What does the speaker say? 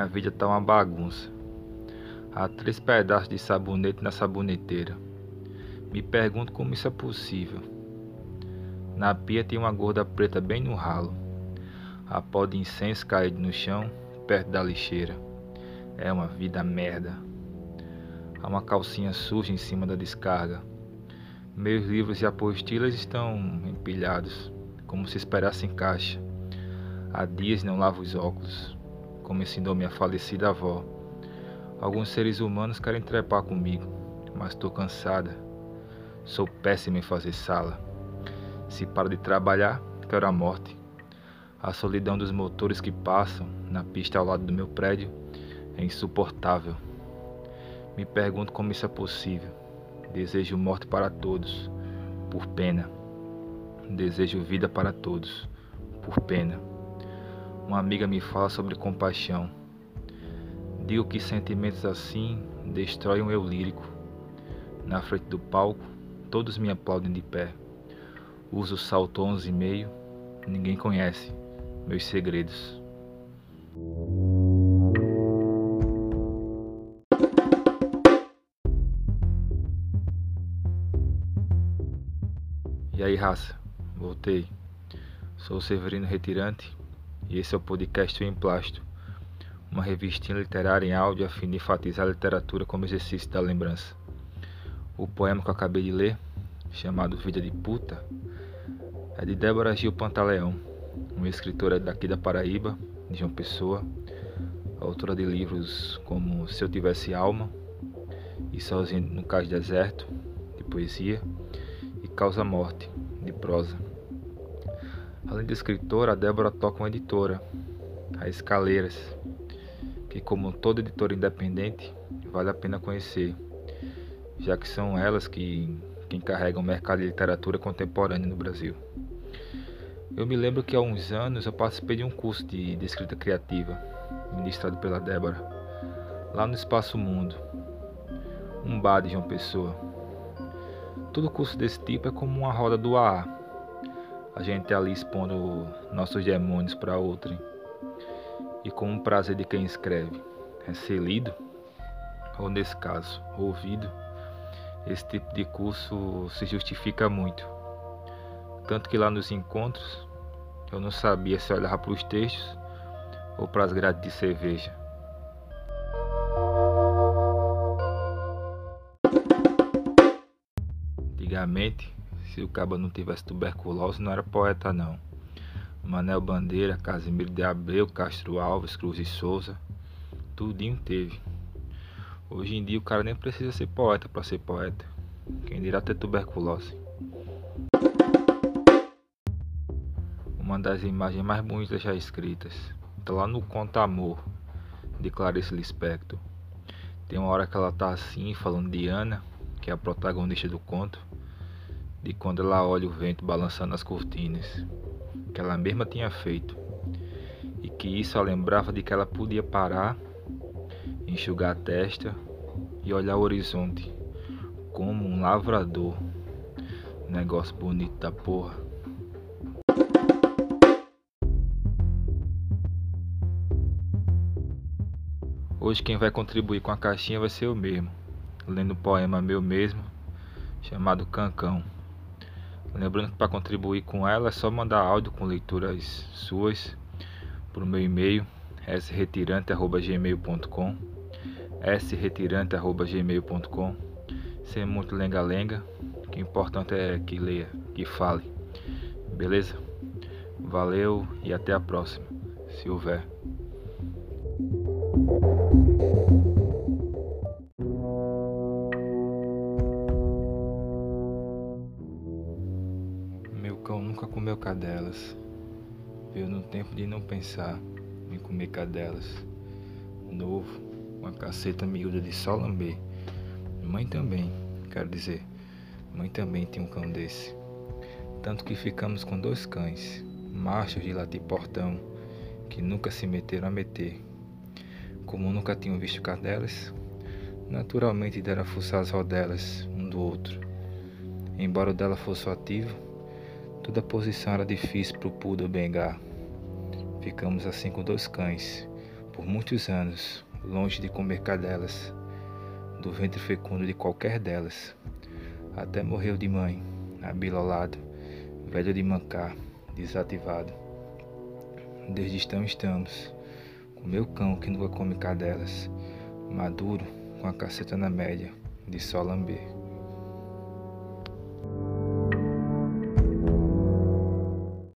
Minha vida tá uma bagunça. Há três pedaços de sabonete na saboneteira. Me pergunto como isso é possível. Na pia tem uma gorda preta bem no ralo. A pó de incenso caído no chão, perto da lixeira. É uma vida merda. Há uma calcinha suja em cima da descarga. Meus livros e apostilas estão empilhados, como se esperassem caixa. Há dias não lavo os óculos, como ensinou minha falecida avó. Alguns seres humanos querem trepar comigo, mas estou cansada. Sou péssima em fazer sala. Se paro de trabalhar, quero a morte. A solidão dos motores que passam na pista ao lado do meu prédio é insuportável. Me pergunto como isso é possível. Desejo morte para todos, por pena. Desejo vida para todos, por pena. Uma amiga me fala sobre compaixão. Digo que sentimentos assim destroem o eu lírico. Na frente do palco, todos me aplaudem de pé. Uso salto onze e meio, ninguém conhece meus segredos. E aí, raça? Voltei. Sou o Severino Retirante e esse é o podcast O Emplasto, uma revistinha literária em áudio a fim de enfatizar a literatura como exercício da lembrança. O poema que eu acabei de ler, chamado Vida de Puta, é de Débora Gil Pantaleão, uma escritora daqui da Paraíba, de João Pessoa, autora de livros como Se Eu Tivesse Alma e Sozinho no Cais Deserto, de poesia, e Causa Morte, de prosa. Além de escritora, a Débora toca uma editora, a Escaleiras, que, como toda editora independente, vale a pena conhecer, já que são elas que, que encarregam o mercado de literatura contemporânea no Brasil. Eu me lembro que há uns anos eu participei de um curso de, de escrita criativa, ministrado pela Débora, lá no Espaço Mundo, um bar de João Pessoa. Todo curso desse tipo é como uma roda do AA a gente ali expondo nossos demônios para outrem. E com o prazer de quem escreve é lido, ou nesse caso, ouvido, esse tipo de curso se justifica muito. Tanto que lá nos encontros eu não sabia se olhava para os textos ou para as grades de cerveja. Antigamente se o cabo não tivesse tuberculose, não era poeta não. Manel Bandeira, Casimiro de Abreu, Castro Alves, Cruz e Souza, tudinho teve. Hoje em dia o cara nem precisa ser poeta para ser poeta. Quem dirá ter tuberculose. Uma das imagens mais bonitas já escritas. Está lá no Conta Amor, de Clarice Lispector. Tem uma hora que ela tá assim, falando de Ana, que é a protagonista do conto de quando ela olha o vento balançando as cortinas, que ela mesma tinha feito, e que isso a lembrava de que ela podia parar, enxugar a testa e olhar o horizonte, como um lavrador. Negócio bonito da porra. Hoje quem vai contribuir com a caixinha vai ser eu mesmo, lendo um poema meu mesmo, chamado Cancão. Lembrando que para contribuir com ela é só mandar áudio com leituras suas para o meu e-mail sretirante.gmail.com sretirante.gmail.com Sem muito lenga-lenga, o que é importante é que leia, que fale. Beleza? Valeu e até a próxima, se houver. Comeu cadelas. Veio no tempo de não pensar em comer cadelas. Novo, uma caceta miúda de só lamber. Mãe também, quero dizer, mãe também tem um cão desse. Tanto que ficamos com dois cães, machos de latir portão, que nunca se meteram a meter. Como nunca tinham visto cadelas, naturalmente deram a fuçar as rodelas um do outro. Embora o dela fosse ativo, Toda posição era difícil para o poodle bengar. Ficamos assim com dois cães, Por muitos anos, longe de comer cadelas, do ventre fecundo de qualquer delas, até morreu de mãe, abilolado, velho de mancar, desativado. Desde então estamos, com meu cão que nunca come cadelas, maduro, com a caceta na média, de só lamber.